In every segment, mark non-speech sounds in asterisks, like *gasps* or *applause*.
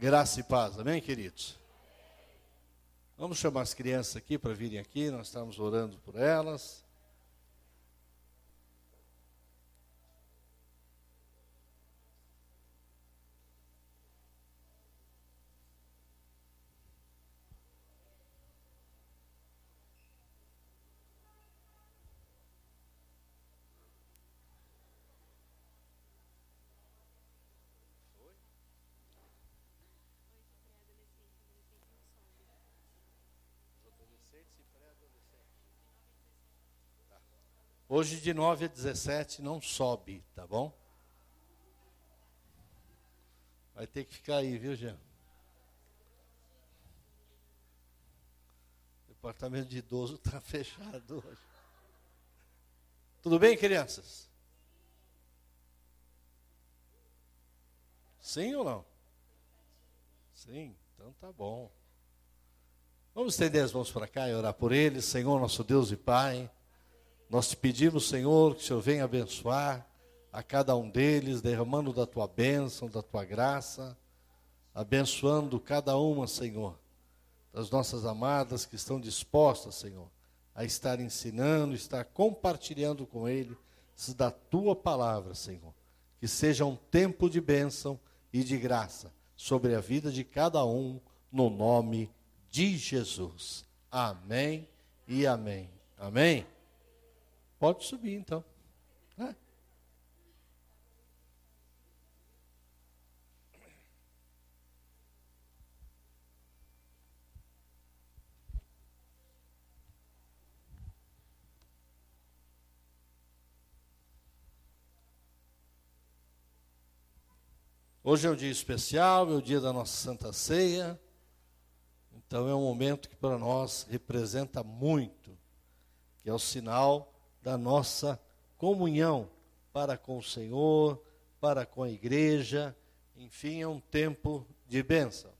Graça e paz, amém, queridos? Vamos chamar as crianças aqui para virem aqui, nós estamos orando por elas. Hoje de 9 a 17 não sobe, tá bom? Vai ter que ficar aí, viu, Jean? O departamento de idoso está *laughs* fechado hoje. Tudo bem, crianças? Sim ou não? Sim, então tá bom. Vamos estender as mãos para cá e orar por eles, Senhor, nosso Deus e Pai. Nós te pedimos, Senhor, que o Senhor venha abençoar a cada um deles, derramando da tua bênção, da tua graça, abençoando cada uma, Senhor, das nossas amadas que estão dispostas, Senhor, a estar ensinando, estar compartilhando com ele da tua palavra, Senhor. Que seja um tempo de bênção e de graça sobre a vida de cada um, no nome de Jesus. Amém e amém. Amém. Pode subir então. É. Hoje é um dia especial, é o dia da nossa Santa Ceia. Então é um momento que para nós representa muito, que é o sinal da nossa comunhão para com o Senhor, para com a igreja, enfim, é um tempo de bênção.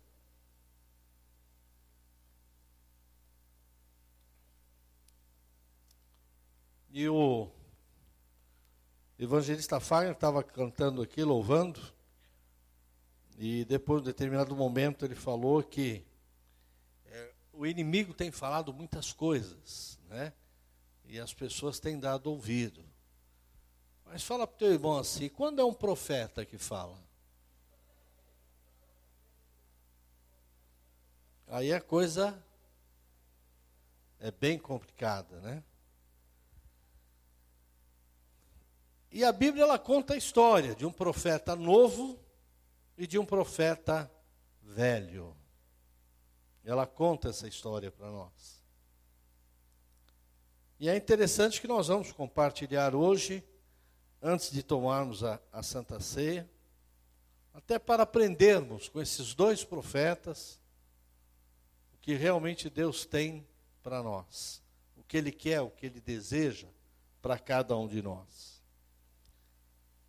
E o evangelista Fagner estava cantando aqui, louvando, e depois, de determinado momento, ele falou que é, o inimigo tem falado muitas coisas, né? E as pessoas têm dado ouvido. Mas fala para o teu irmão assim: quando é um profeta que fala? Aí a coisa é bem complicada, né? E a Bíblia ela conta a história de um profeta novo e de um profeta velho. Ela conta essa história para nós. E é interessante que nós vamos compartilhar hoje, antes de tomarmos a, a Santa Ceia, até para aprendermos com esses dois profetas o que realmente Deus tem para nós, o que Ele quer, o que Ele deseja para cada um de nós.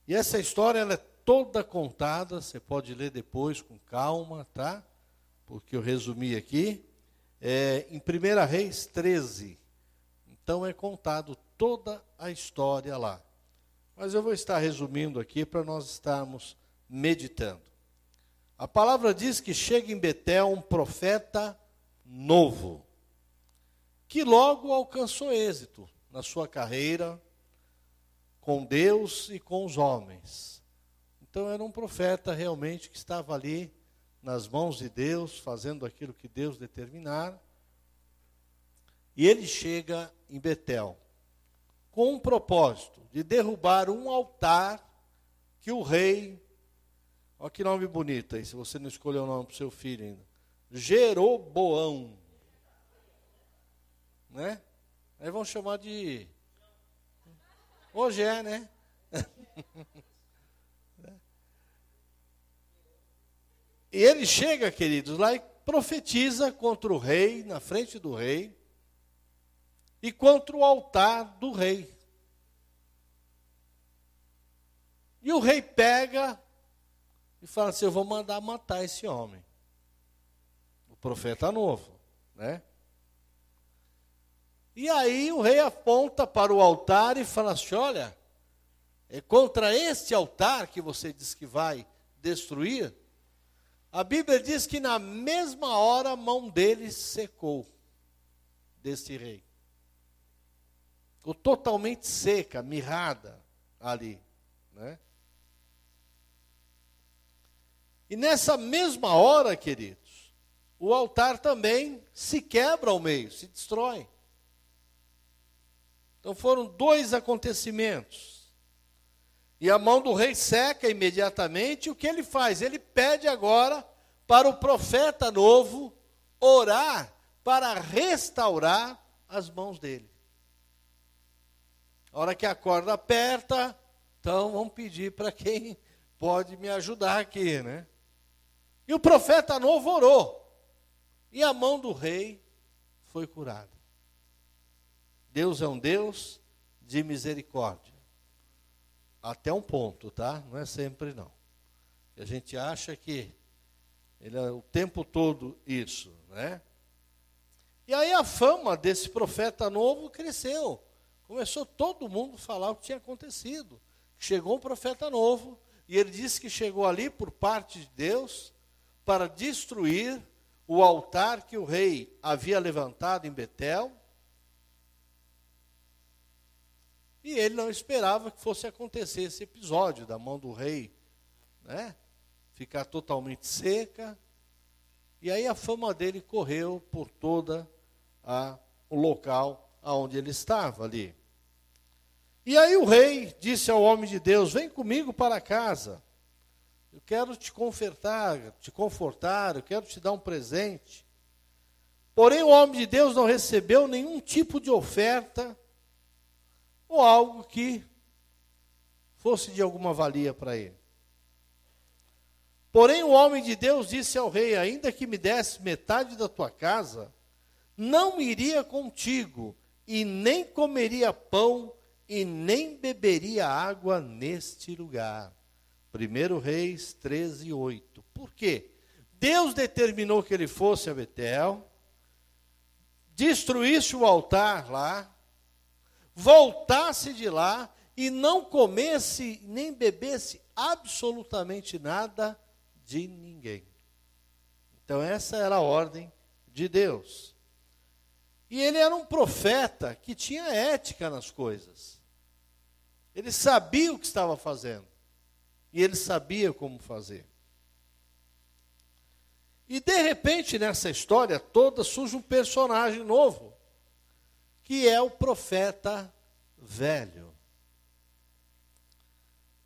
E essa história ela é toda contada, você pode ler depois com calma, tá? Porque eu resumi aqui. É, em 1 Reis 13, então é contado toda a história lá. Mas eu vou estar resumindo aqui para nós estarmos meditando. A palavra diz que chega em Betel um profeta novo, que logo alcançou êxito na sua carreira com Deus e com os homens. Então era um profeta realmente que estava ali nas mãos de Deus, fazendo aquilo que Deus determinar. E ele chega em Betel com um propósito de derrubar um altar que o rei, olha que nome bonito aí, se você não escolheu o nome para o seu filho ainda, Jeroboão, né? Aí vão chamar de, hoje é, né? *laughs* e ele chega, queridos, lá e profetiza contra o rei, na frente do rei, e contra o altar do rei. E o rei pega e fala assim: Eu vou mandar matar esse homem. O profeta novo, né? E aí o rei aponta para o altar e fala assim: Olha, é contra este altar que você diz que vai destruir, A Bíblia diz que na mesma hora a mão dele secou, desse rei. Ficou totalmente seca, mirrada ali. Né? E nessa mesma hora, queridos, o altar também se quebra ao meio, se destrói. Então foram dois acontecimentos. E a mão do rei seca imediatamente. O que ele faz? Ele pede agora para o profeta novo orar para restaurar as mãos dele. A hora que a corda aperta, então vamos pedir para quem pode me ajudar aqui, né? E o profeta novo orou. E a mão do rei foi curada. Deus é um Deus de misericórdia. Até um ponto, tá? Não é sempre não. A gente acha que ele é o tempo todo isso, né? E aí a fama desse profeta novo cresceu. Começou todo mundo a falar o que tinha acontecido. Chegou um profeta novo, e ele disse que chegou ali por parte de Deus para destruir o altar que o rei havia levantado em Betel. E ele não esperava que fosse acontecer esse episódio da mão do rei, né? Ficar totalmente seca. E aí a fama dele correu por toda o local aonde ele estava ali. E aí o rei disse ao homem de Deus: Vem comigo para casa. Eu quero te confortar, te confortar, eu quero te dar um presente. Porém, o homem de Deus não recebeu nenhum tipo de oferta ou algo que fosse de alguma valia para ele. Porém, o homem de Deus disse ao rei: Ainda que me desse metade da tua casa, não iria contigo, e nem comeria pão e nem beberia água neste lugar. 1 Reis 13, 8. Por quê? Deus determinou que ele fosse a Betel, destruísse o altar lá, voltasse de lá e não comesse nem bebesse absolutamente nada de ninguém. Então, essa era a ordem de Deus. E ele era um profeta que tinha ética nas coisas. Ele sabia o que estava fazendo. E ele sabia como fazer. E de repente, nessa história toda, surge um personagem novo, que é o profeta velho.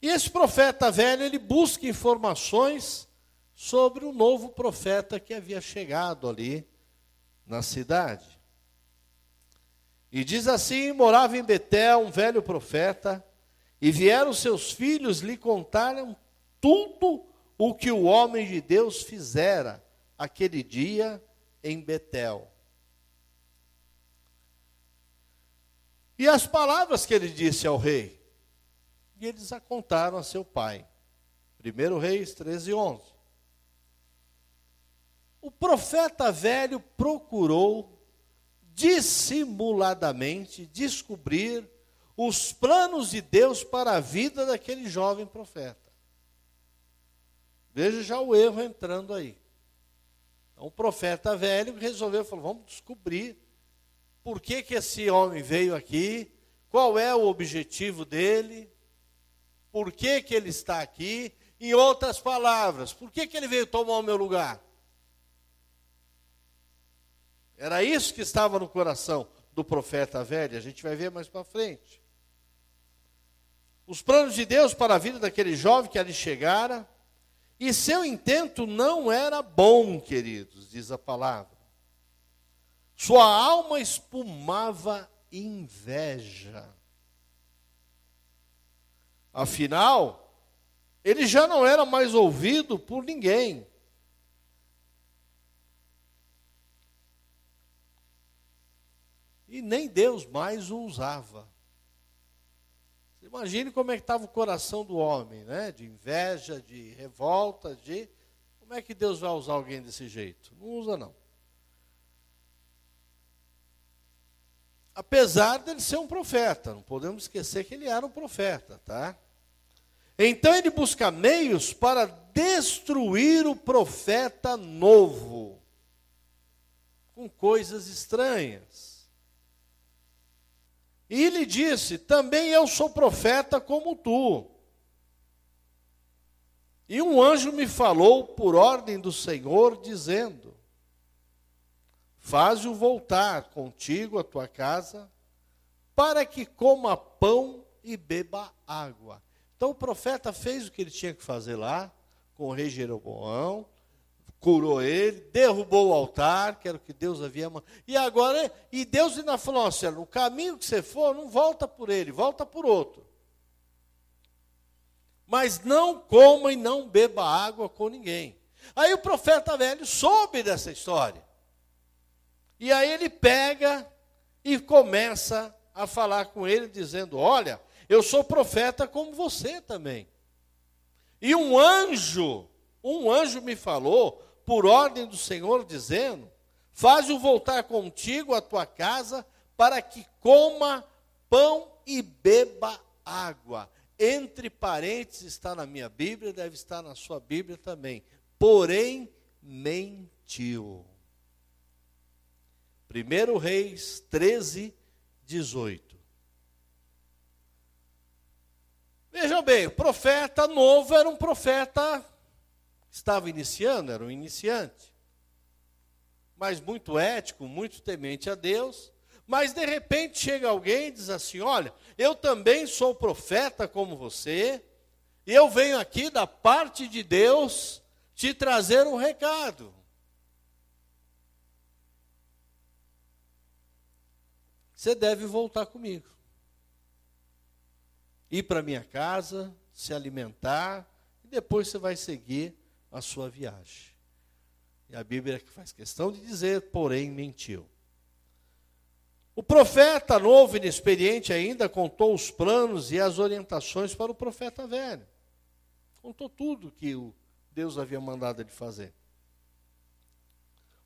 E esse profeta velho, ele busca informações sobre o novo profeta que havia chegado ali na cidade. E diz assim: morava em Betel um velho profeta e vieram seus filhos lhe contaram tudo o que o homem de Deus fizera aquele dia em Betel. E as palavras que ele disse ao rei, e eles a contaram a seu pai. 1 Reis 13, 11. O profeta velho procurou dissimuladamente descobrir os planos de Deus para a vida daquele jovem profeta. Veja já o erro entrando aí. Então, o profeta velho resolveu, falou, vamos descobrir por que, que esse homem veio aqui, qual é o objetivo dele, por que, que ele está aqui, em outras palavras, por que, que ele veio tomar o meu lugar? Era isso que estava no coração do profeta velho, a gente vai ver mais para frente os planos de Deus para a vida daquele jovem que ali chegara, e seu intento não era bom, queridos, diz a palavra. Sua alma espumava inveja. Afinal, ele já não era mais ouvido por ninguém. E nem Deus mais o usava. Imagine como é que estava o coração do homem, né? De inveja, de revolta, de como é que Deus vai usar alguém desse jeito? Não usa não. Apesar dele ser um profeta, não podemos esquecer que ele era um profeta, tá? Então ele busca meios para destruir o profeta novo com coisas estranhas. E lhe disse: Também eu sou profeta como tu. E um anjo me falou por ordem do Senhor, dizendo: Faze-o voltar contigo à tua casa, para que coma pão e beba água. Então o profeta fez o que ele tinha que fazer lá, com o rei Jeroboão, curou ele, derrubou o altar, que era o que Deus havia mandado. E agora, e Deus ainda falou assim: no caminho que você for, não volta por ele, volta por outro. Mas não coma e não beba água com ninguém. Aí o profeta velho soube dessa história. E aí ele pega e começa a falar com ele, dizendo: Olha, eu sou profeta como você também. E um anjo, um anjo me falou por ordem do Senhor, dizendo: Faz-o voltar contigo à tua casa, para que coma pão e beba água. Entre parênteses está na minha Bíblia, deve estar na sua Bíblia também. Porém, mentiu. 1 Reis 13, 18. Vejam bem, o profeta novo era um profeta estava iniciando, era um iniciante, mas muito ético, muito temente a Deus. Mas de repente chega alguém e diz assim: Olha, eu também sou profeta como você, e eu venho aqui da parte de Deus te trazer um recado. Você deve voltar comigo. Ir para minha casa, se alimentar, e depois você vai seguir a sua viagem. E a Bíblia faz questão de dizer, porém mentiu. O profeta novo, inexperiente ainda, contou os planos e as orientações para o profeta velho. Contou tudo que o Deus havia mandado ele fazer.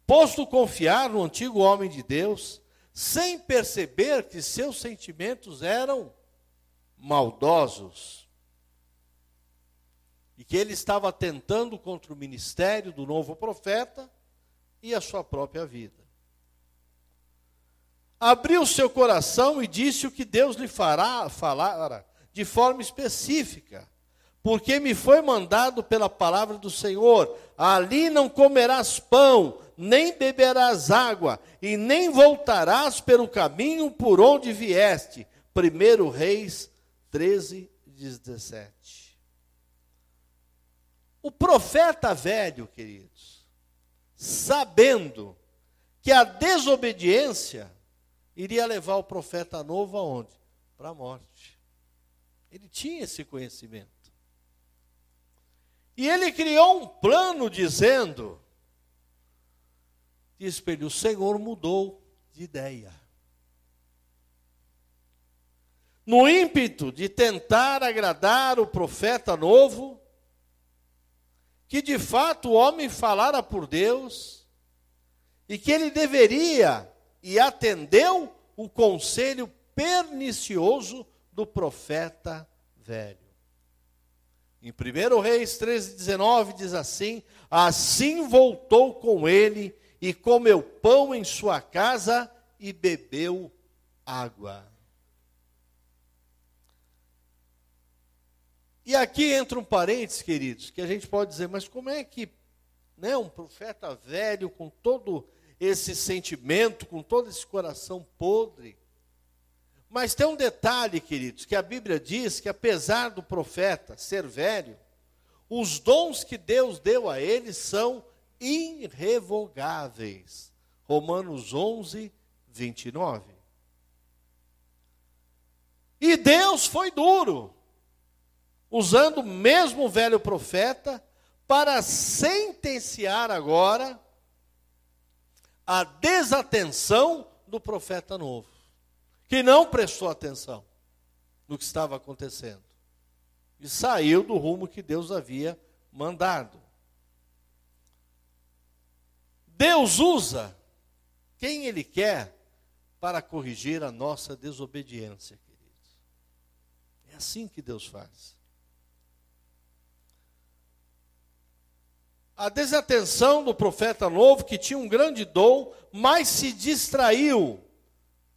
Posto confiar no antigo homem de Deus, sem perceber que seus sentimentos eram maldosos, e que ele estava tentando contra o ministério do novo profeta e a sua própria vida. Abriu seu coração e disse o que Deus lhe fará falar de forma específica, porque me foi mandado pela palavra do Senhor: ali não comerás pão, nem beberás água, e nem voltarás pelo caminho por onde vieste. 1 Reis 13, 17. O profeta velho, queridos, sabendo que a desobediência iria levar o profeta novo aonde? Para a morte. Ele tinha esse conhecimento. E ele criou um plano dizendo: diz para ele, o Senhor mudou de ideia. No ímpeto de tentar agradar o profeta novo, que de fato o homem falara por Deus e que ele deveria e atendeu o conselho pernicioso do profeta velho. Em 1 Reis 13, 19 diz assim: Assim voltou com ele e comeu pão em sua casa e bebeu água. E aqui entra um parênteses, queridos, que a gente pode dizer, mas como é que né, um profeta velho, com todo esse sentimento, com todo esse coração podre. Mas tem um detalhe, queridos, que a Bíblia diz que apesar do profeta ser velho, os dons que Deus deu a ele são irrevogáveis. Romanos 11, 29. E Deus foi duro usando o mesmo velho profeta para sentenciar agora a desatenção do profeta novo, que não prestou atenção no que estava acontecendo e saiu do rumo que Deus havia mandado. Deus usa quem Ele quer para corrigir a nossa desobediência, queridos. É assim que Deus faz. A desatenção do profeta novo, que tinha um grande dom, mas se distraiu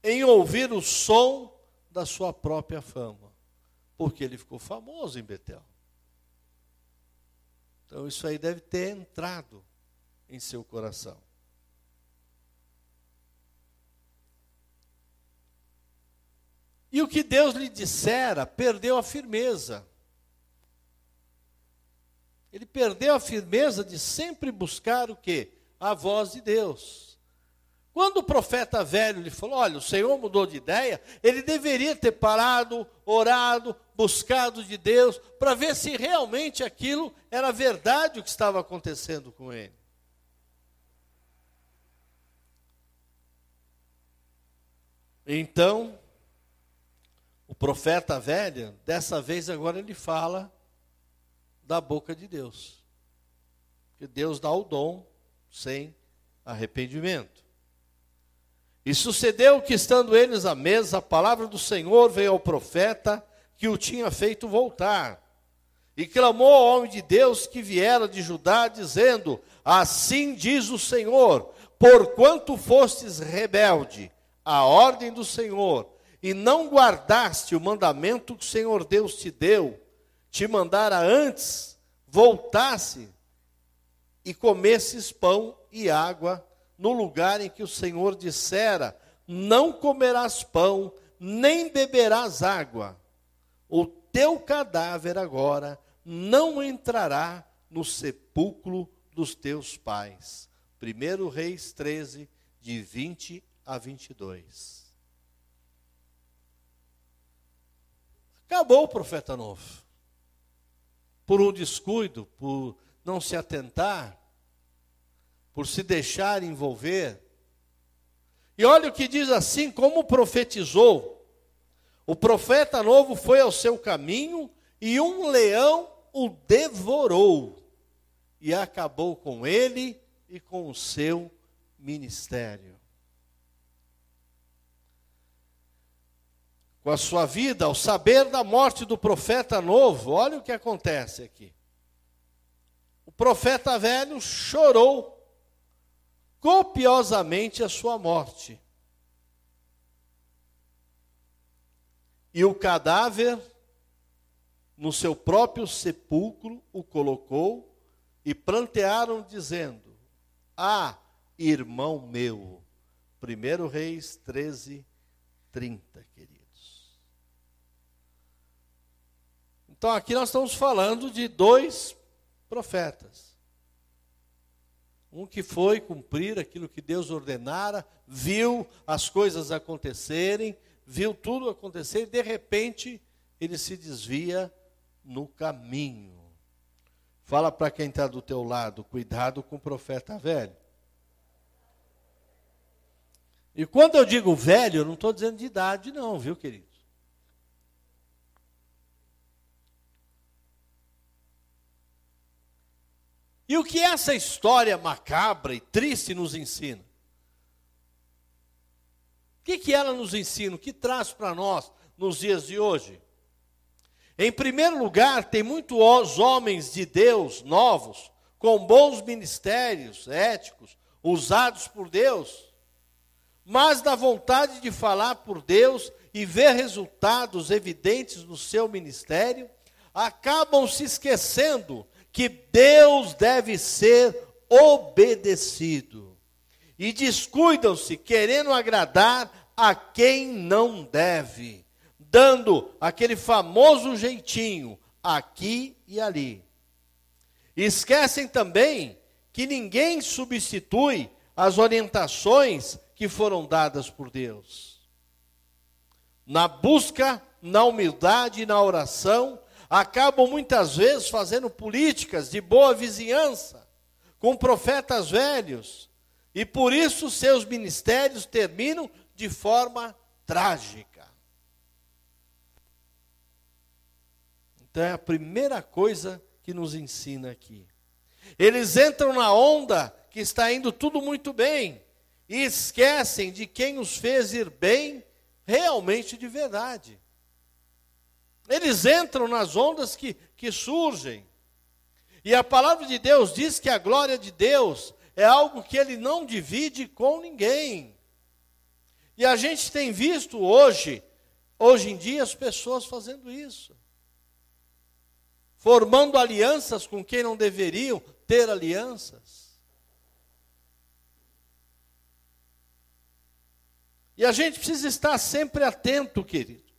em ouvir o som da sua própria fama, porque ele ficou famoso em Betel. Então isso aí deve ter entrado em seu coração. E o que Deus lhe dissera, perdeu a firmeza. Ele perdeu a firmeza de sempre buscar o quê? A voz de Deus. Quando o profeta velho lhe falou: Olha, o Senhor mudou de ideia, ele deveria ter parado, orado, buscado de Deus, para ver se realmente aquilo era verdade o que estava acontecendo com ele. Então, o profeta velho, dessa vez agora ele fala da boca de Deus. Que Deus dá o dom sem arrependimento. E sucedeu que, estando eles à mesa, a palavra do Senhor veio ao profeta que o tinha feito voltar. E clamou ao homem de Deus que viera de Judá, dizendo: Assim diz o Senhor: Porquanto fostes rebelde à ordem do Senhor, e não guardaste o mandamento que o Senhor Deus te deu, te mandara antes, voltasse e comesses pão e água no lugar em que o Senhor dissera: Não comerás pão, nem beberás água. O teu cadáver agora não entrará no sepulcro dos teus pais. 1 Reis 13, de 20 a 22. Acabou o profeta novo por um descuido, por não se atentar, por se deixar envolver. E olha o que diz assim: como profetizou, o profeta novo foi ao seu caminho e um leão o devorou e acabou com ele e com o seu ministério. Com a sua vida, ao saber da morte do profeta novo, olha o que acontece aqui. O profeta velho chorou copiosamente a sua morte. E o cadáver, no seu próprio sepulcro, o colocou e plantearam, dizendo: Ah, irmão meu. 1 Reis 13, 30, querido. Então aqui nós estamos falando de dois profetas. Um que foi cumprir aquilo que Deus ordenara, viu as coisas acontecerem, viu tudo acontecer e de repente ele se desvia no caminho. Fala para quem está do teu lado, cuidado com o profeta velho. E quando eu digo velho, eu não estou dizendo de idade, não, viu, querido? E o que essa história macabra e triste nos ensina? O que, que ela nos ensina? O que traz para nós nos dias de hoje? Em primeiro lugar, tem muitos homens de Deus novos, com bons ministérios éticos, usados por Deus, mas da vontade de falar por Deus e ver resultados evidentes no seu ministério, acabam se esquecendo que Deus deve ser obedecido. E descuidam-se querendo agradar a quem não deve, dando aquele famoso jeitinho aqui e ali. Esquecem também que ninguém substitui as orientações que foram dadas por Deus. Na busca, na humildade e na oração, acabam muitas vezes fazendo políticas de boa vizinhança com profetas velhos, e por isso seus ministérios terminam de forma trágica. Então é a primeira coisa que nos ensina aqui. Eles entram na onda que está indo tudo muito bem e esquecem de quem os fez ir bem realmente de verdade. Eles entram nas ondas que, que surgem. E a palavra de Deus diz que a glória de Deus é algo que ele não divide com ninguém. E a gente tem visto hoje, hoje em dia, as pessoas fazendo isso. Formando alianças com quem não deveriam ter alianças. E a gente precisa estar sempre atento, querido.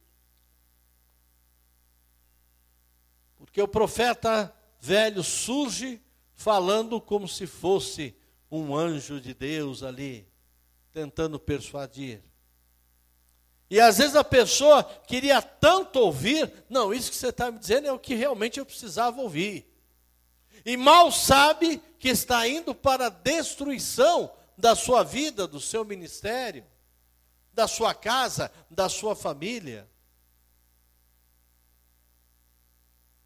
Porque o profeta velho surge falando como se fosse um anjo de Deus ali, tentando persuadir. E às vezes a pessoa queria tanto ouvir, não, isso que você está me dizendo é o que realmente eu precisava ouvir. E mal sabe que está indo para a destruição da sua vida, do seu ministério, da sua casa, da sua família.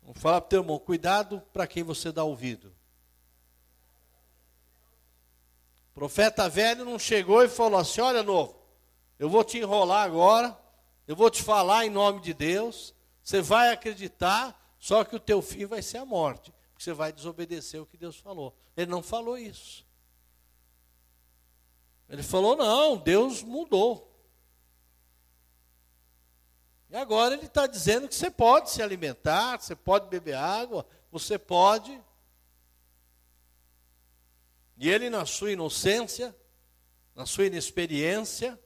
Vou falar para o teu irmão, cuidado para quem você dá ouvido. Profeta velho não chegou e falou assim: olha, novo, eu vou te enrolar agora, eu vou te falar em nome de Deus, você vai acreditar, só que o teu fim vai ser a morte, porque você vai desobedecer o que Deus falou. Ele não falou isso. Ele falou: não, Deus mudou. Agora ele está dizendo que você pode se alimentar, você pode beber água, você pode. E ele, na sua inocência, na sua inexperiência,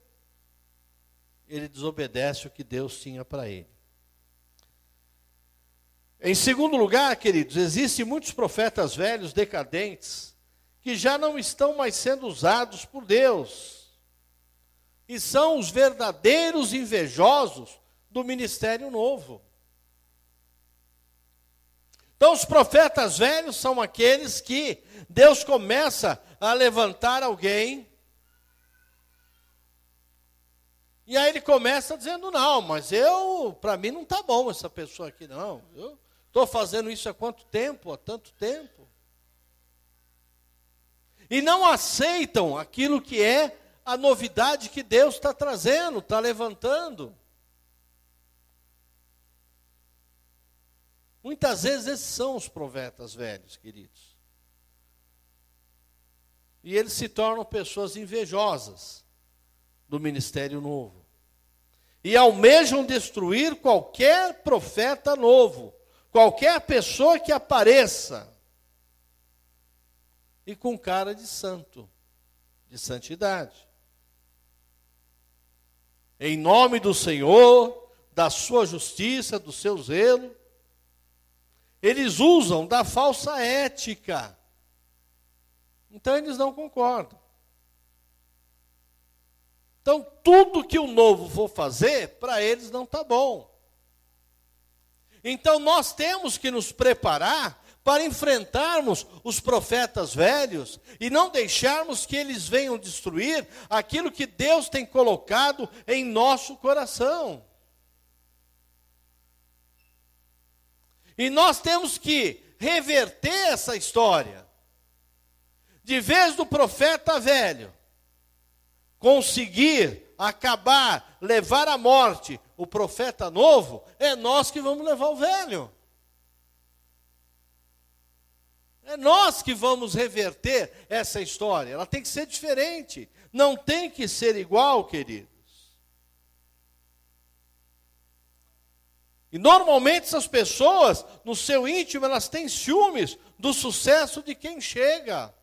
ele desobedece o que Deus tinha para ele. Em segundo lugar, queridos, existem muitos profetas velhos decadentes que já não estão mais sendo usados por Deus. E são os verdadeiros invejosos do ministério novo. Então, os profetas velhos são aqueles que Deus começa a levantar alguém E aí ele começa dizendo: Não, mas eu, para mim não está bom essa pessoa aqui, não. Eu estou fazendo isso há quanto tempo? Há tanto tempo. E não aceitam aquilo que é a novidade que Deus está trazendo, está levantando. Muitas vezes esses são os profetas velhos, queridos. E eles se tornam pessoas invejosas do ministério novo e almejam destruir qualquer profeta novo, qualquer pessoa que apareça, e com cara de santo, de santidade. Em nome do Senhor, da sua justiça, do seu zelo, eles usam da falsa ética. Então eles não concordam. Então, tudo que o novo for fazer, para eles não está bom. Então, nós temos que nos preparar para enfrentarmos os profetas velhos e não deixarmos que eles venham destruir aquilo que Deus tem colocado em nosso coração. E nós temos que reverter essa história. De vez do profeta velho, conseguir acabar, levar à morte o profeta novo, é nós que vamos levar o velho. É nós que vamos reverter essa história. Ela tem que ser diferente. Não tem que ser igual, queridos. E normalmente essas pessoas, no seu íntimo, elas têm ciúmes do sucesso de quem chega.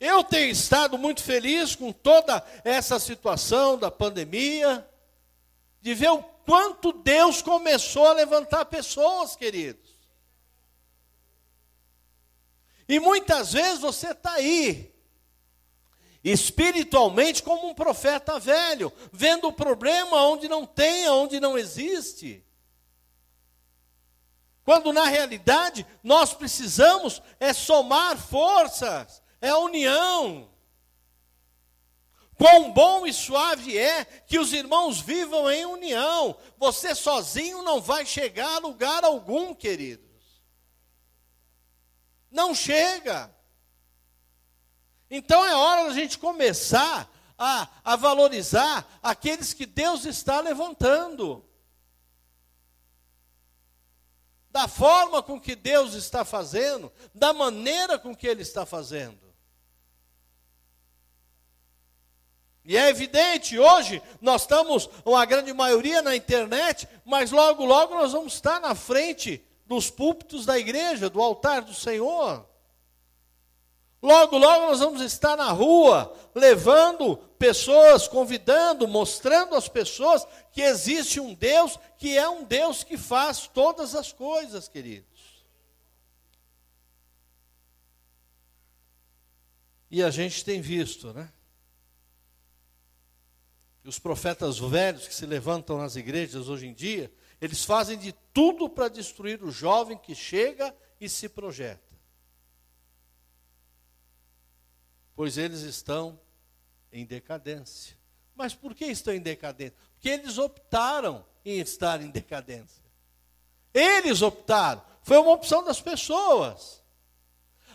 Eu tenho estado muito feliz com toda essa situação da pandemia, de ver o quanto Deus começou a levantar pessoas, queridos. E muitas vezes você está aí, espiritualmente, como um profeta velho, vendo o problema onde não tem, onde não existe. Quando na realidade nós precisamos é somar forças é união. Quão bom e suave é que os irmãos vivam em união. Você sozinho não vai chegar a lugar algum, queridos. Não chega. Então é hora da gente começar a, a valorizar aqueles que Deus está levantando. da forma com que Deus está fazendo, da maneira com que Ele está fazendo. E é evidente, hoje nós estamos, uma grande maioria na internet, mas logo, logo nós vamos estar na frente dos púlpitos da igreja, do altar do Senhor. Logo, logo nós vamos estar na rua, levando pessoas, convidando, mostrando às pessoas que existe um Deus que é um Deus que faz todas as coisas, queridos. E a gente tem visto, né? os profetas velhos que se levantam nas igrejas hoje em dia, eles fazem de tudo para destruir o jovem que chega e se projeta. Pois eles estão em decadência. Mas por que estão em decadência? Porque eles optaram em estar em decadência. Eles optaram. Foi uma opção das pessoas.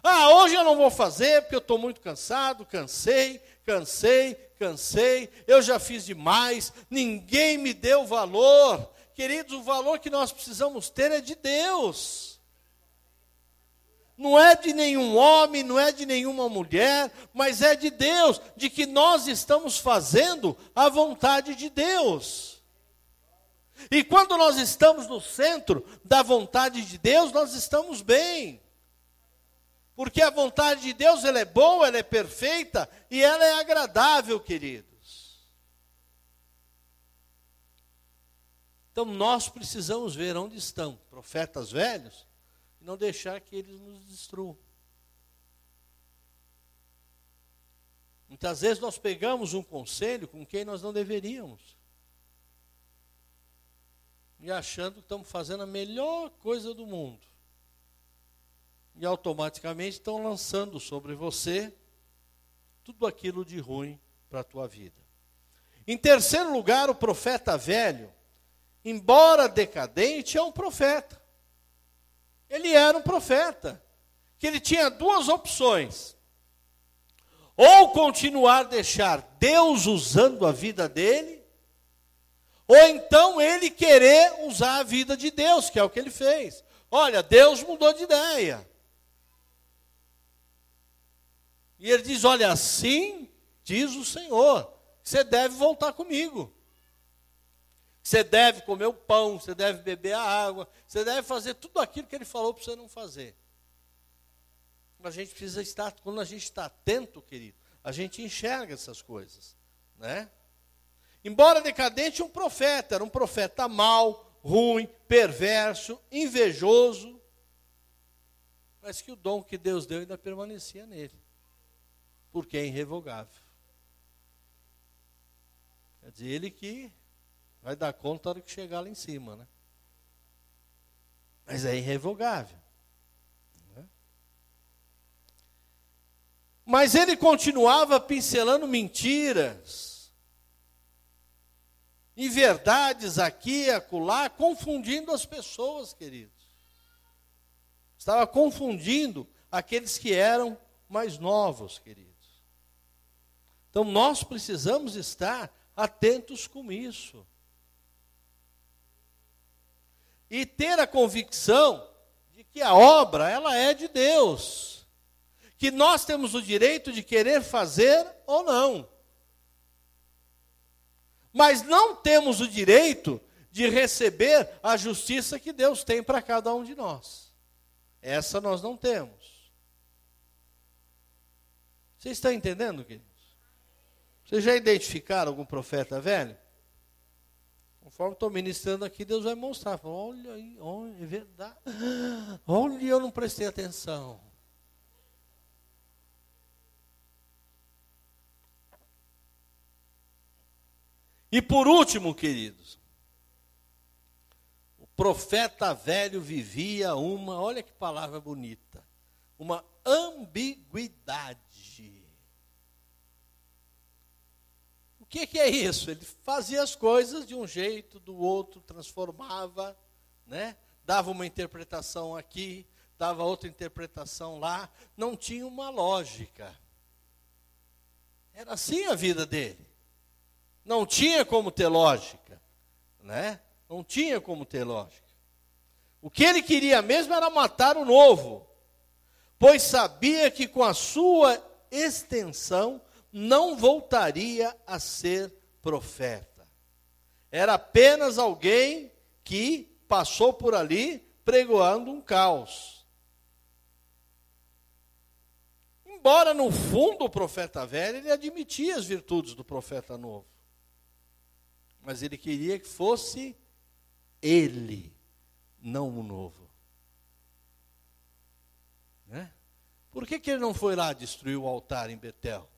Ah, hoje eu não vou fazer porque eu estou muito cansado, cansei, cansei, cansei, eu já fiz demais, ninguém me deu valor. Queridos, o valor que nós precisamos ter é de Deus. Não é de nenhum homem, não é de nenhuma mulher, mas é de Deus, de que nós estamos fazendo a vontade de Deus. E quando nós estamos no centro da vontade de Deus, nós estamos bem. Porque a vontade de Deus ela é boa, ela é perfeita e ela é agradável, queridos. Então nós precisamos ver onde estão profetas velhos e não deixar que eles nos destruam. Muitas vezes nós pegamos um conselho com quem nós não deveríamos. E achando que estamos fazendo a melhor coisa do mundo e automaticamente estão lançando sobre você tudo aquilo de ruim para a tua vida. Em terceiro lugar, o profeta velho, embora decadente, é um profeta. Ele era um profeta, que ele tinha duas opções: ou continuar deixar Deus usando a vida dele, ou então ele querer usar a vida de Deus, que é o que ele fez. Olha, Deus mudou de ideia. E ele diz: Olha, assim diz o Senhor, você deve voltar comigo. Você deve comer o pão, você deve beber a água, você deve fazer tudo aquilo que ele falou para você não fazer. A gente precisa estar, quando a gente está atento, querido, a gente enxerga essas coisas, né? Embora decadente, um profeta, era um profeta mau, ruim, perverso, invejoso, mas que o dom que Deus deu ainda permanecia nele porque é irrevogável. Quer dizer, ele que vai dar conta na hora que chegar lá em cima, né? Mas é irrevogável. Né? Mas ele continuava pincelando mentiras, inverdades aqui e acolá, confundindo as pessoas, queridos. Estava confundindo aqueles que eram mais novos, queridos. Então nós precisamos estar atentos com isso. E ter a convicção de que a obra ela é de Deus. Que nós temos o direito de querer fazer ou não. Mas não temos o direito de receber a justiça que Deus tem para cada um de nós. Essa nós não temos. Você está entendendo, querido? Vocês já identificaram algum profeta velho? Conforme estou ministrando aqui, Deus vai mostrar. Olha aí, olha, é verdade. *gasps* Olha, eu não prestei atenção. E por último, queridos, o profeta velho vivia uma, olha que palavra bonita, uma ambiguidade. Que, que é isso? Ele fazia as coisas de um jeito, do outro, transformava, né? dava uma interpretação aqui, dava outra interpretação lá, não tinha uma lógica. Era assim a vida dele. Não tinha como ter lógica, né? Não tinha como ter lógica. O que ele queria mesmo era matar o novo, pois sabia que com a sua extensão não voltaria a ser profeta. Era apenas alguém que passou por ali pregoando um caos. Embora no fundo o profeta velho ele admitia as virtudes do profeta novo. Mas ele queria que fosse ele, não o novo. Né? Por que, que ele não foi lá destruir o altar em Betel?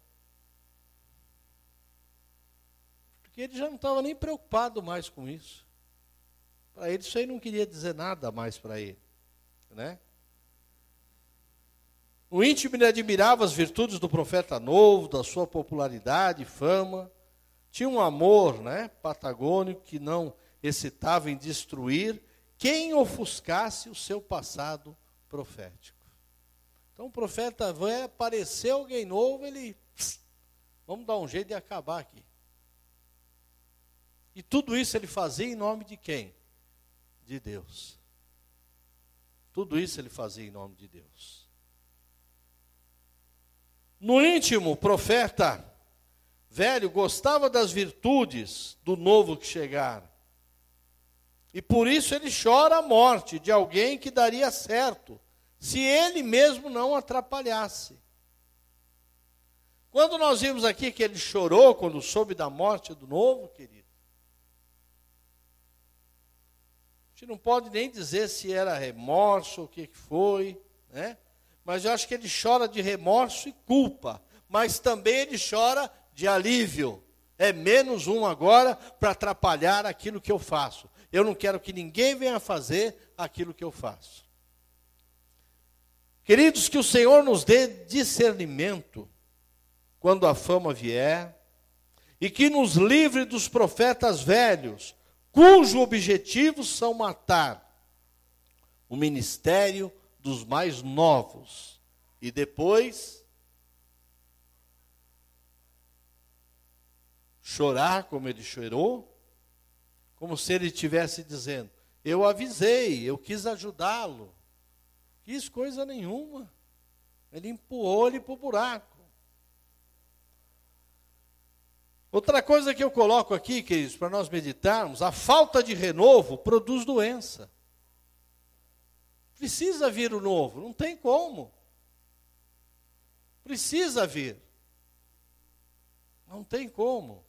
Porque ele já não estava nem preocupado mais com isso. Para ele, isso aí não queria dizer nada mais para ele. Né? O íntimo ele admirava as virtudes do profeta novo, da sua popularidade fama. Tinha um amor né, patagônico que não excitava em destruir quem ofuscasse o seu passado profético. Então o profeta vai aparecer alguém novo, ele vamos dar um jeito de acabar aqui. E tudo isso ele fazia em nome de quem? De Deus. Tudo isso ele fazia em nome de Deus. No íntimo, o profeta velho gostava das virtudes do novo que chegara. E por isso ele chora a morte de alguém que daria certo, se ele mesmo não atrapalhasse. Quando nós vimos aqui que ele chorou quando soube da morte do novo, querido, A gente não pode nem dizer se era remorso o que foi, né? Mas eu acho que ele chora de remorso e culpa, mas também ele chora de alívio. É menos um agora para atrapalhar aquilo que eu faço. Eu não quero que ninguém venha fazer aquilo que eu faço. Queridos, que o Senhor nos dê discernimento quando a fama vier, e que nos livre dos profetas velhos, cujo objetivo são matar o ministério dos mais novos e depois chorar como ele chorou, como se ele estivesse dizendo: Eu avisei, eu quis ajudá-lo. Quis coisa nenhuma. Ele empurrou ele para o buraco. Outra coisa que eu coloco aqui, queridos, para nós meditarmos, a falta de renovo produz doença. Precisa vir o novo, não tem como. Precisa vir. Não tem como.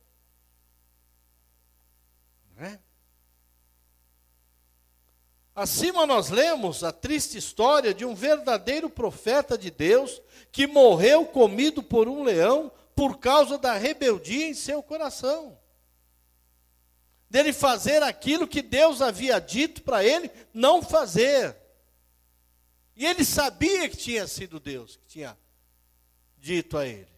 Não é? Acima nós lemos a triste história de um verdadeiro profeta de Deus que morreu comido por um leão por causa da rebeldia em seu coração. Dele fazer aquilo que Deus havia dito para ele não fazer. E ele sabia que tinha sido Deus que tinha dito a ele.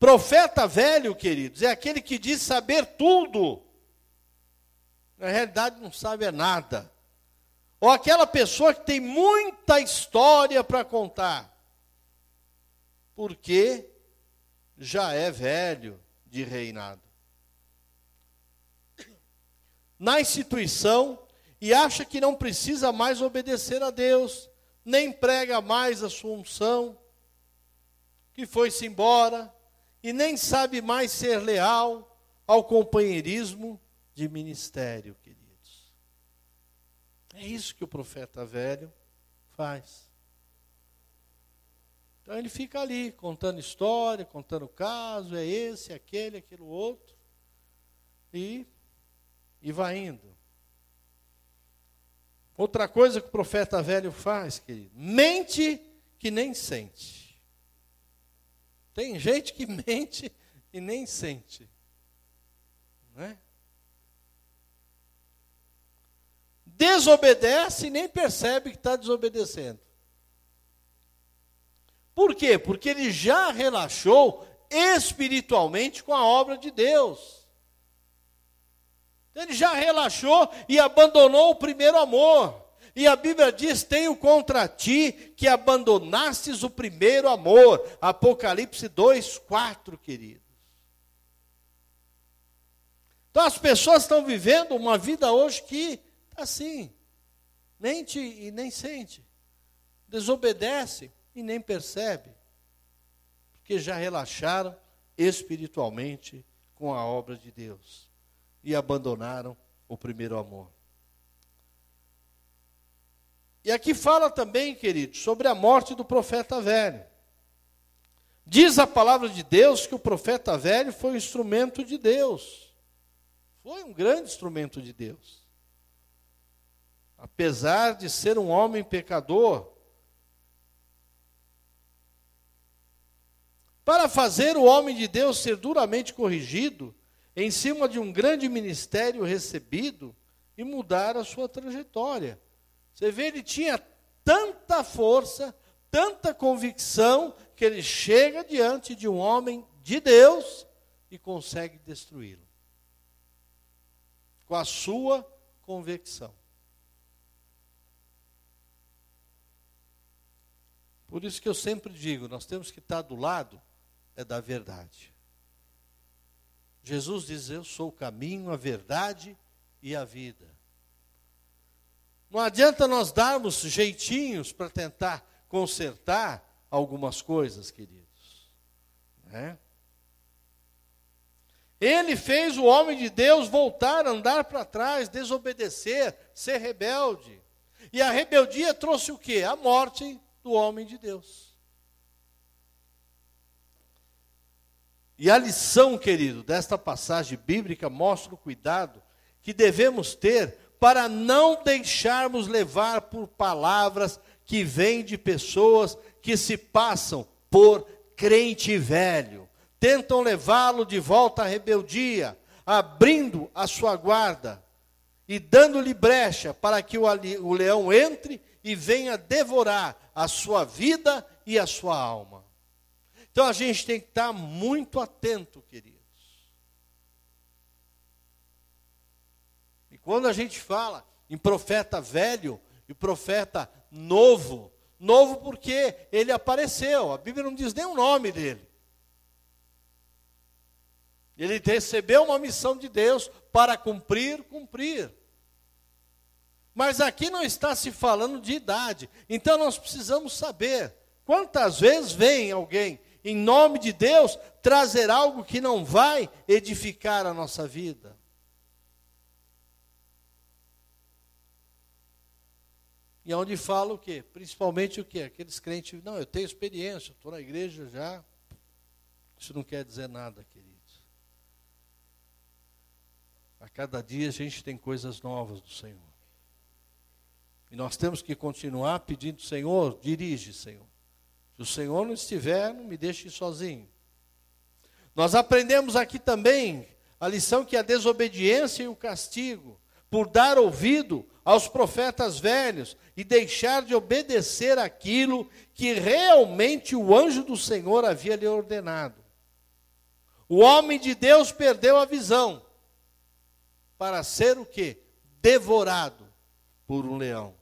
Profeta velho, queridos, é aquele que diz saber tudo. Na realidade, não sabe nada. Ou aquela pessoa que tem muita história para contar porque já é velho de reinado. Na instituição e acha que não precisa mais obedecer a Deus, nem prega mais a sua unção, que foi-se embora, e nem sabe mais ser leal ao companheirismo de ministério, queridos. É isso que o profeta velho faz. Então ele fica ali, contando história, contando caso, é esse, aquele, aquilo outro. E, e vai indo. Outra coisa que o profeta velho faz, querido, mente que nem sente. Tem gente que *laughs* mente e nem sente. Não é? Desobedece e nem percebe que está desobedecendo. Por quê? Porque ele já relaxou espiritualmente com a obra de Deus. Ele já relaxou e abandonou o primeiro amor. E a Bíblia diz: Tenho contra ti que abandonastes o primeiro amor. Apocalipse 2, 4, queridos. Então as pessoas estão vivendo uma vida hoje que está assim, mente e nem sente, desobedece e nem percebe, porque já relaxaram espiritualmente com a obra de Deus e abandonaram o primeiro amor. E aqui fala também, querido, sobre a morte do profeta velho. Diz a palavra de Deus que o profeta velho foi um instrumento de Deus. Foi um grande instrumento de Deus. Apesar de ser um homem pecador, para fazer o homem de Deus ser duramente corrigido, em cima de um grande ministério recebido e mudar a sua trajetória. Você vê, ele tinha tanta força, tanta convicção, que ele chega diante de um homem de Deus e consegue destruí-lo. Com a sua convicção. Por isso que eu sempre digo, nós temos que estar do lado é da verdade. Jesus diz: Eu sou o caminho, a verdade e a vida. Não adianta nós darmos jeitinhos para tentar consertar algumas coisas, queridos. Né? Ele fez o homem de Deus voltar andar para trás, desobedecer, ser rebelde. E a rebeldia trouxe o quê? A morte do homem de Deus. E a lição, querido, desta passagem bíblica mostra o cuidado que devemos ter para não deixarmos levar por palavras que vêm de pessoas que se passam por crente velho, tentam levá-lo de volta à rebeldia, abrindo a sua guarda e dando-lhe brecha para que o, leão entre e venha devorar a sua vida e a sua alma. Então a gente tem que estar muito atento, queridos. E quando a gente fala em profeta velho e profeta novo, novo porque ele apareceu, a Bíblia não diz nem o nome dele. Ele recebeu uma missão de Deus para cumprir, cumprir. Mas aqui não está se falando de idade. Então nós precisamos saber quantas vezes vem alguém em nome de Deus, trazer algo que não vai edificar a nossa vida. E onde fala o quê? Principalmente o quê? Aqueles crentes, não, eu tenho experiência, estou na igreja já. Isso não quer dizer nada, queridos. A cada dia a gente tem coisas novas do Senhor. E nós temos que continuar pedindo, Senhor, dirige, Senhor. Se o Senhor não estiver, não me deixe sozinho. Nós aprendemos aqui também a lição que a desobediência e o castigo, por dar ouvido aos profetas velhos e deixar de obedecer aquilo que realmente o anjo do Senhor havia lhe ordenado. O homem de Deus perdeu a visão para ser o que? Devorado por um leão.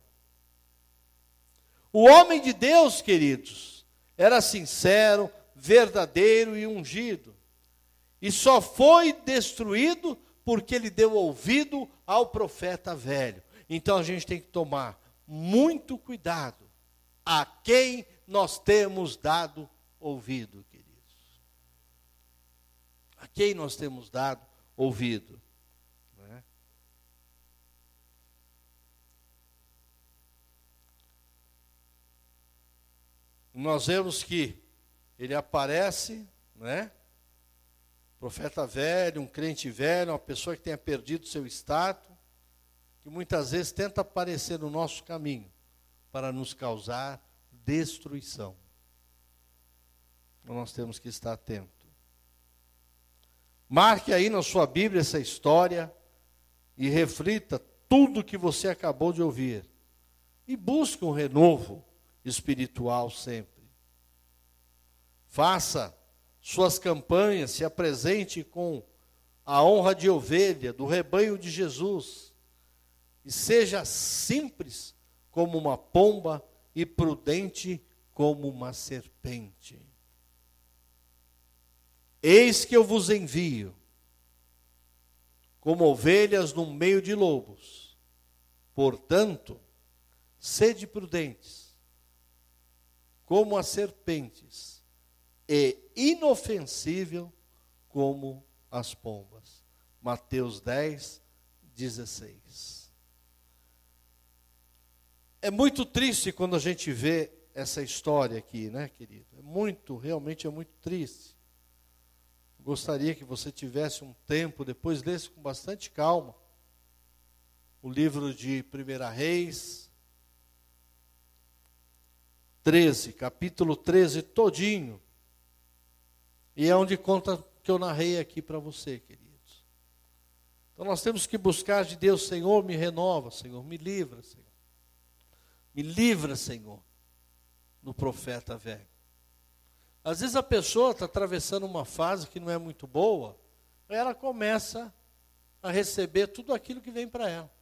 O homem de Deus, queridos, era sincero, verdadeiro e ungido. E só foi destruído porque ele deu ouvido ao profeta velho. Então a gente tem que tomar muito cuidado a quem nós temos dado ouvido, queridos. A quem nós temos dado ouvido. Né? Nós vemos que ele aparece, né? Profeta velho, um crente velho, uma pessoa que tenha perdido seu status, que muitas vezes tenta aparecer no nosso caminho para nos causar destruição. Então nós temos que estar atento. Marque aí na sua Bíblia essa história e reflita tudo que você acabou de ouvir. E busque um renovo espiritual sempre. Faça suas campanhas, se apresente com a honra de ovelha do rebanho de Jesus e seja simples como uma pomba e prudente como uma serpente. Eis que eu vos envio como ovelhas no meio de lobos. Portanto, sede prudentes, como as serpentes, e inofensível como as pombas. Mateus 10, 16. É muito triste quando a gente vê essa história aqui, né, querido? É muito, realmente é muito triste. Gostaria que você tivesse um tempo, depois lesse com bastante calma o livro de 1 Reis 13, capítulo 13 todinho. E é onde conta que eu narrei aqui para você, queridos. Então nós temos que buscar de Deus, Senhor, me renova, Senhor, me livra, Senhor. Me livra, Senhor, no profeta velho. Às vezes a pessoa está atravessando uma fase que não é muito boa, ela começa a receber tudo aquilo que vem para ela.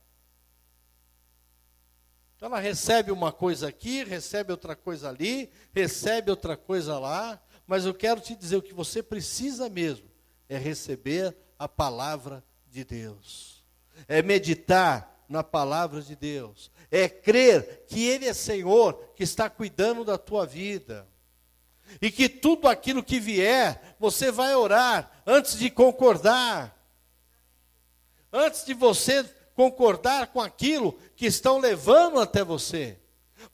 Então ela recebe uma coisa aqui, recebe outra coisa ali, recebe outra coisa lá, mas eu quero te dizer o que você precisa mesmo é receber a palavra de Deus. É meditar na palavra de Deus. É crer que ele é Senhor, que está cuidando da tua vida e que tudo aquilo que vier, você vai orar antes de concordar. Antes de você concordar com aquilo que estão levando até você.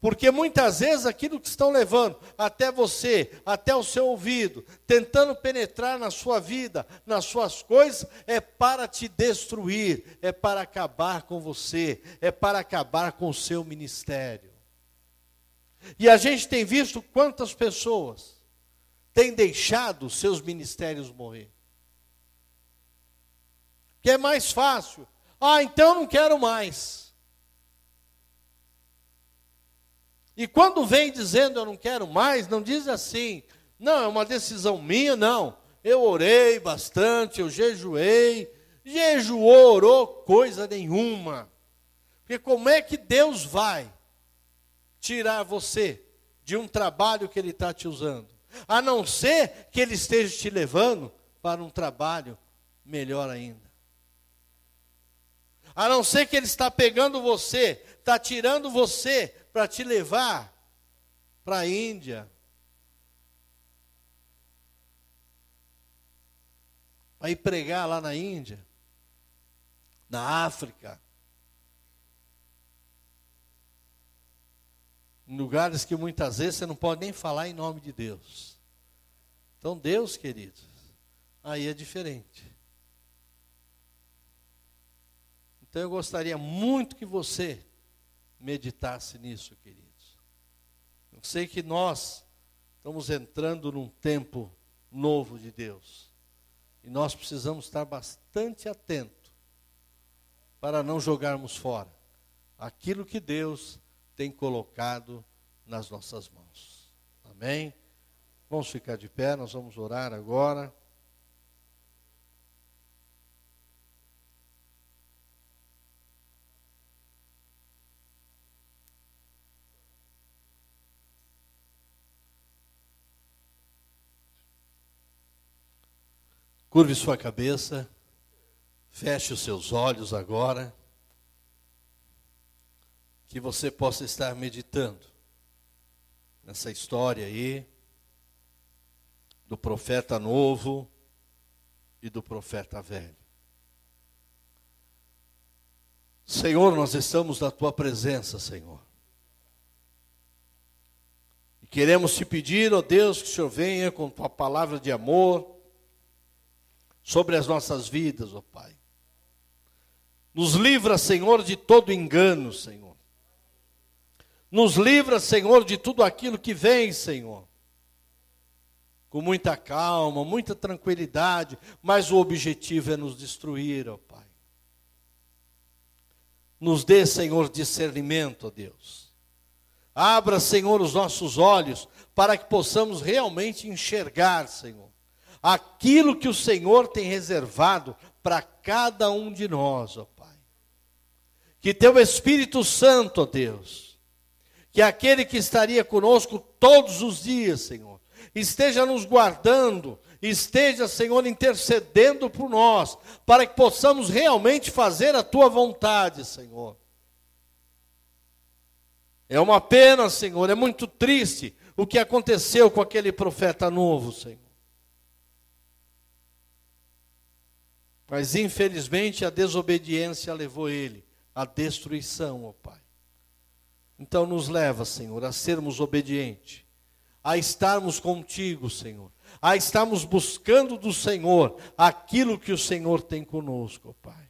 Porque muitas vezes aquilo que estão levando até você, até o seu ouvido, tentando penetrar na sua vida, nas suas coisas, é para te destruir, é para acabar com você, é para acabar com o seu ministério. E a gente tem visto quantas pessoas têm deixado seus ministérios morrer. Que é mais fácil. Ah, então não quero mais. E quando vem dizendo eu não quero mais, não diz assim, não, é uma decisão minha, não. Eu orei bastante, eu jejuei, jejuou, orou, coisa nenhuma. Porque como é que Deus vai tirar você de um trabalho que Ele está te usando? A não ser que Ele esteja te levando para um trabalho melhor ainda. A não ser que Ele está pegando você, está tirando você para te levar para a Índia. Para ir pregar lá na Índia, na África. em lugares que muitas vezes você não pode nem falar em nome de Deus. Então, Deus, queridos, aí é diferente. Então, eu gostaria muito que você meditasse nisso, queridos. Eu sei que nós estamos entrando num tempo novo de Deus. E nós precisamos estar bastante atentos para não jogarmos fora aquilo que Deus tem colocado nas nossas mãos. Amém? Vamos ficar de pé, nós vamos orar agora. Curve sua cabeça, feche os seus olhos agora que você possa estar meditando nessa história aí do profeta novo e do profeta velho. Senhor, nós estamos na tua presença, Senhor. E queremos te pedir, ó Deus, que o Senhor venha com tua palavra de amor sobre as nossas vidas, ó oh Pai. Nos livra, Senhor, de todo engano, Senhor. Nos livra, Senhor, de tudo aquilo que vem, Senhor. Com muita calma, muita tranquilidade, mas o objetivo é nos destruir, ó Pai. Nos dê, Senhor, discernimento, ó Deus. Abra, Senhor, os nossos olhos para que possamos realmente enxergar, Senhor, aquilo que o Senhor tem reservado para cada um de nós, ó Pai. Que teu Espírito Santo, ó Deus, que aquele que estaria conosco todos os dias, Senhor, esteja nos guardando esteja, Senhor, intercedendo por nós, para que possamos realmente fazer a tua vontade, Senhor. É uma pena, Senhor, é muito triste o que aconteceu com aquele profeta novo, Senhor. Mas infelizmente a desobediência levou ele à destruição, ó Pai. Então nos leva, Senhor, a sermos obedientes, a estarmos contigo, Senhor, a estarmos buscando do Senhor aquilo que o Senhor tem conosco, ó Pai.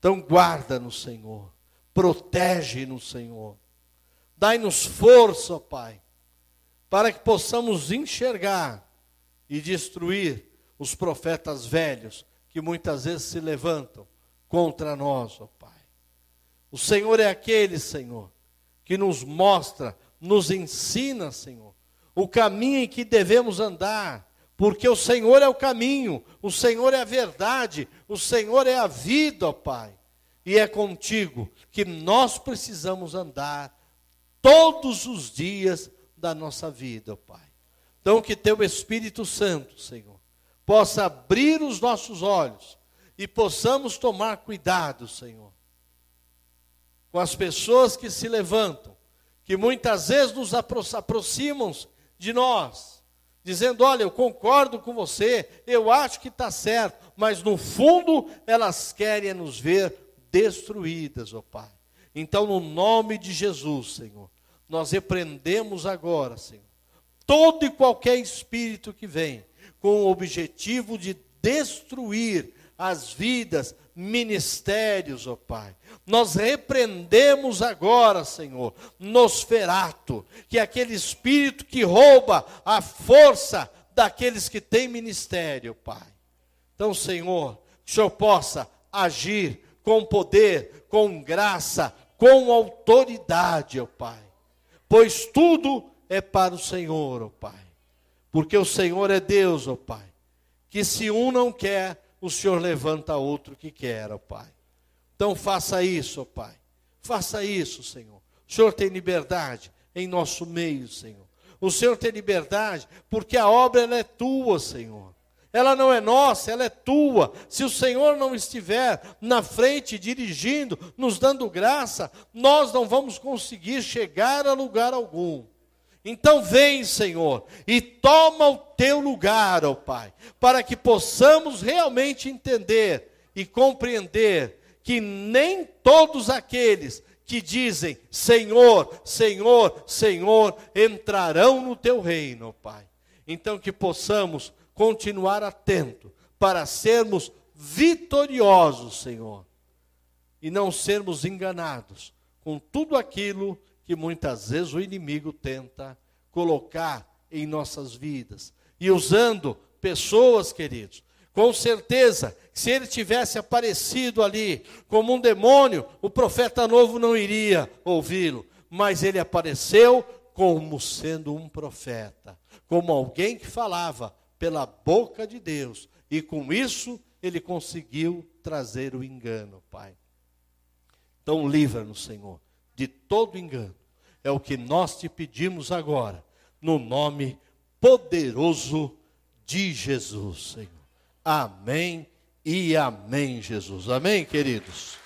Então guarda-nos, Senhor, protege-nos, Senhor. Dai-nos força, ó Pai, para que possamos enxergar e destruir os profetas velhos que muitas vezes se levantam contra nós, ó Pai. O Senhor é aquele, Senhor, que nos mostra, nos ensina, Senhor, o caminho em que devemos andar, porque o Senhor é o caminho, o Senhor é a verdade, o Senhor é a vida, ó Pai. E é contigo que nós precisamos andar todos os dias da nossa vida, ó Pai. Então, que Teu Espírito Santo, Senhor, possa abrir os nossos olhos e possamos tomar cuidado, Senhor, com as pessoas que se levantam, que muitas vezes nos aproximam de nós, dizendo: Olha, eu concordo com você, eu acho que está certo, mas no fundo elas querem nos ver destruídas, ó Pai. Então, no nome de Jesus, Senhor, nós repreendemos agora, Senhor, todo e qualquer espírito que vem com o objetivo de destruir as vidas, ministérios, ó oh Pai. Nós repreendemos agora, Senhor, Nosferato, que é aquele espírito que rouba a força daqueles que têm ministério, Pai. Então, Senhor, que o Senhor possa agir com poder, com graça, com autoridade, ó Pai pois tudo é para o Senhor, ó Pai. Porque o Senhor é Deus, ó Pai. Que se um não quer, o Senhor levanta outro que quer, ó Pai. Então faça isso, ó Pai. Faça isso, Senhor. O Senhor tem liberdade em nosso meio, Senhor. O Senhor tem liberdade porque a obra ela é tua, Senhor ela não é nossa, ela é tua. Se o Senhor não estiver na frente, dirigindo, nos dando graça, nós não vamos conseguir chegar a lugar algum. Então vem, Senhor, e toma o teu lugar, ó Pai, para que possamos realmente entender e compreender que nem todos aqueles que dizem Senhor, Senhor, Senhor entrarão no teu reino, ó Pai. Então que possamos continuar atento para sermos vitoriosos, Senhor, e não sermos enganados com tudo aquilo que muitas vezes o inimigo tenta colocar em nossas vidas e usando pessoas, queridos. Com certeza, se ele tivesse aparecido ali como um demônio, o profeta novo não iria ouvi-lo, mas ele apareceu como sendo um profeta, como alguém que falava pela boca de Deus. E com isso ele conseguiu trazer o engano, Pai. Então livra-nos, Senhor, de todo engano. É o que nós te pedimos agora, no nome poderoso de Jesus, Senhor. Amém e amém, Jesus. Amém, queridos.